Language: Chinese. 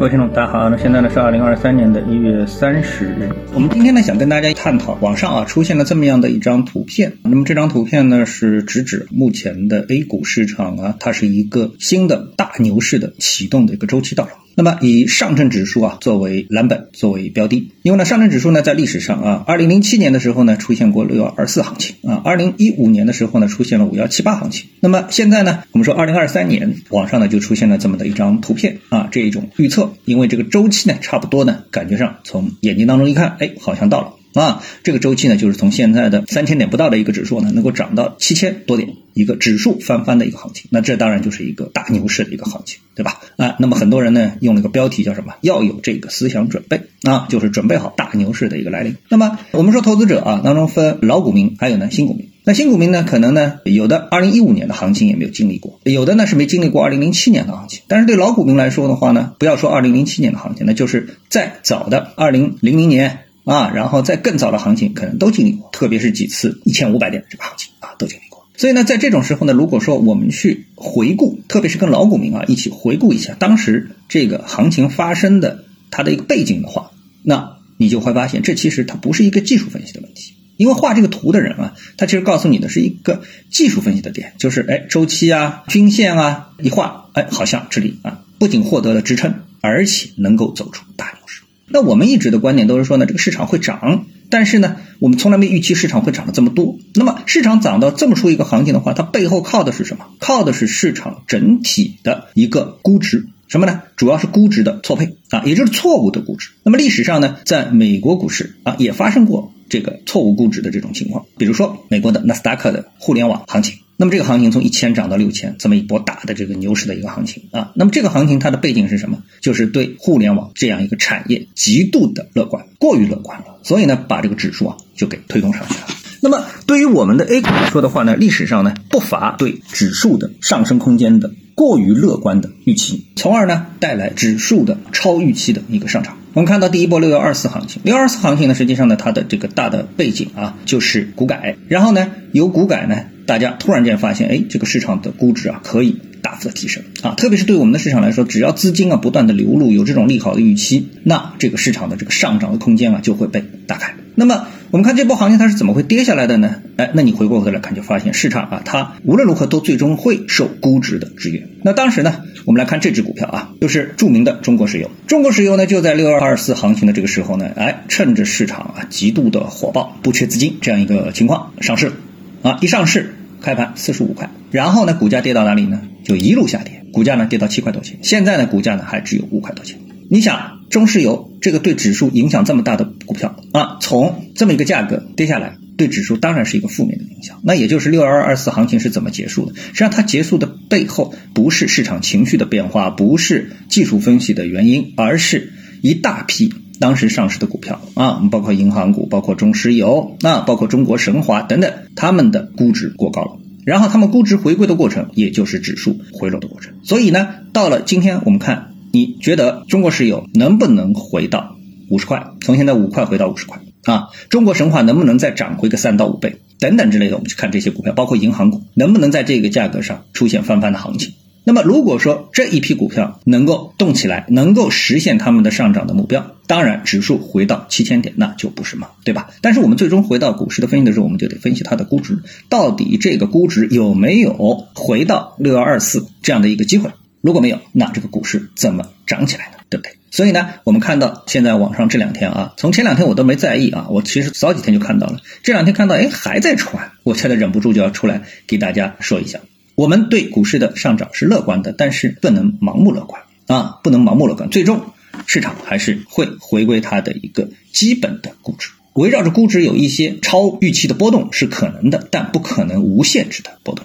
各位听众，大家好。那现在呢是二零二三年的一月三十日。我们今天呢想跟大家探讨，网上啊出现了这么样的一张图片。那么这张图片呢是直指目前的 A 股市场啊，它是一个新的大牛市的启动的一个周期到了。那么以上证指数啊作为蓝本，作为标的，因为呢上证指数呢在历史上啊，二零零七年的时候呢出现过六幺二四行情啊，二零一五年的时候呢出现了五幺七八行情。那么现在呢，我们说二零二三年网上呢就出现了这么的一张图片啊，这一种预测，因为这个周期呢差不多呢，感觉上从眼睛当中一看，哎，好像到了。啊，这个周期呢，就是从现在的三千点不到的一个指数呢，能够涨到七千多点，一个指数翻番的一个行情，那这当然就是一个大牛市的一个行情，对吧？啊，那么很多人呢用了一个标题叫什么？要有这个思想准备啊，就是准备好大牛市的一个来临。那么我们说投资者啊当中分老股民，还有呢新股民。那新股民呢，可能呢有的二零一五年的行情也没有经历过，有的呢是没经历过二零零七年的行情。但是对老股民来说的话呢，不要说二零零七年的行情，那就是再早的二零零零年。啊，然后在更早的行情可能都经历过，特别是几次一千五百点的这个行情啊，都经历过。所以呢，在这种时候呢，如果说我们去回顾，特别是跟老股民啊一起回顾一下当时这个行情发生的它的一个背景的话，那你就会发现，这其实它不是一个技术分析的问题，因为画这个图的人啊，他其实告诉你的是一个技术分析的点，就是哎周期啊、均线啊一画，哎好像这里啊不仅获得了支撑，而且能够走出大牛市。那我们一直的观点都是说呢，这个市场会涨，但是呢，我们从来没预期市场会涨得这么多。那么市场涨到这么出一个行情的话，它背后靠的是什么？靠的是市场整体的一个估值，什么呢？主要是估值的错配啊，也就是错误的估值。那么历史上呢，在美国股市啊，也发生过这个错误估值的这种情况，比如说美国的纳斯达克的互联网行情。那么这个行情从一千涨到六千，这么一波大的这个牛市的一个行情啊。那么这个行情它的背景是什么？就是对互联网这样一个产业极度的乐观，过于乐观了，所以呢把这个指数啊就给推动上去了。那么对于我们的 A 股来说的话呢，历史上呢不乏对指数的上升空间的过于乐观的预期，从而呢带来指数的超预期的一个上涨。我们看到第一波六幺二四行情，六幺二四行情呢实际上呢它的这个大的背景啊就是股改，然后呢由股改呢。大家突然间发现，哎，这个市场的估值啊可以大幅的提升啊，特别是对我们的市场来说，只要资金啊不断的流入，有这种利好的预期，那这个市场的这个上涨的空间啊就会被打开。那么我们看这波行情它是怎么会跌下来的呢？哎，那你回过头来看就发现，市场啊它无论如何都最终会受估值的制约。那当时呢，我们来看这只股票啊，就是著名的中国石油。中国石油呢就在六二二四行情的这个时候呢，哎，趁着市场啊极度的火爆，不缺资金这样一个情况上市了啊，一上市。开盘四十五块，然后呢，股价跌到哪里呢？就一路下跌，股价呢跌到七块多钱。现在呢，股价呢还只有五块多钱。你想，中石油这个对指数影响这么大的股票啊，从这么一个价格跌下来，对指数当然是一个负面的影响。那也就是六二二四行情是怎么结束的？实际上它结束的背后不是市场情绪的变化，不是技术分析的原因，而是一大批。当时上市的股票啊，包括银行股，包括中石油，那包括中国神华等等，他们的估值过高了，然后他们估值回归的过程，也就是指数回落的过程。所以呢，到了今天我们看，你觉得中国石油能不能回到五十块？从现在五块回到五十块啊？中国神华能不能再涨回个三到五倍？等等之类的，我们去看这些股票，包括银行股，能不能在这个价格上出现翻番的行情？那么，如果说这一批股票能够动起来，能够实现他们的上涨的目标，当然指数回到七千点那就不是梦，对吧？但是我们最终回到股市的分析的时候，我们就得分析它的估值，到底这个估值有没有回到六幺二四这样的一个机会？如果没有，那这个股市怎么涨起来呢？对不对？所以呢，我们看到现在网上这两天啊，从前两天我都没在意啊，我其实早几天就看到了，这两天看到哎还在传，我现在忍不住就要出来给大家说一下。我们对股市的上涨是乐观的，但是不能盲目乐观啊，不能盲目乐观。最终市场还是会回归它的一个基本的估值，围绕着估值有一些超预期的波动是可能的，但不可能无限制的波动。